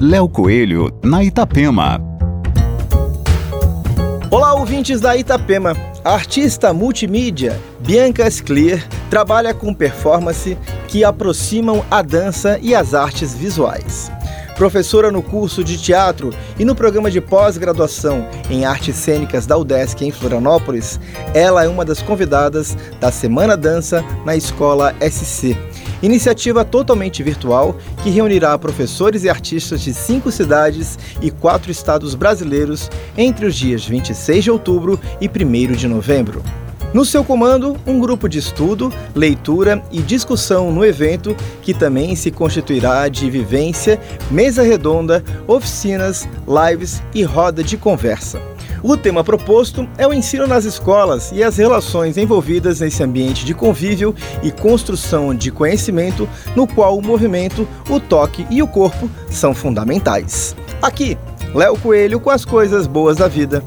Léo Coelho, na Itapema. Olá, ouvintes da Itapema. A artista multimídia Bianca Sclear trabalha com performance que aproximam a dança e as artes visuais. Professora no curso de teatro e no programa de pós-graduação em artes cênicas da UDESC em Florianópolis, ela é uma das convidadas da Semana Dança na Escola SC. Iniciativa totalmente virtual que reunirá professores e artistas de cinco cidades e quatro estados brasileiros entre os dias 26 de outubro e 1 de novembro. No seu comando, um grupo de estudo, leitura e discussão no evento, que também se constituirá de vivência, mesa redonda, oficinas, lives e roda de conversa. O tema proposto é o ensino nas escolas e as relações envolvidas nesse ambiente de convívio e construção de conhecimento, no qual o movimento, o toque e o corpo são fundamentais. Aqui, Léo Coelho com as coisas boas da vida.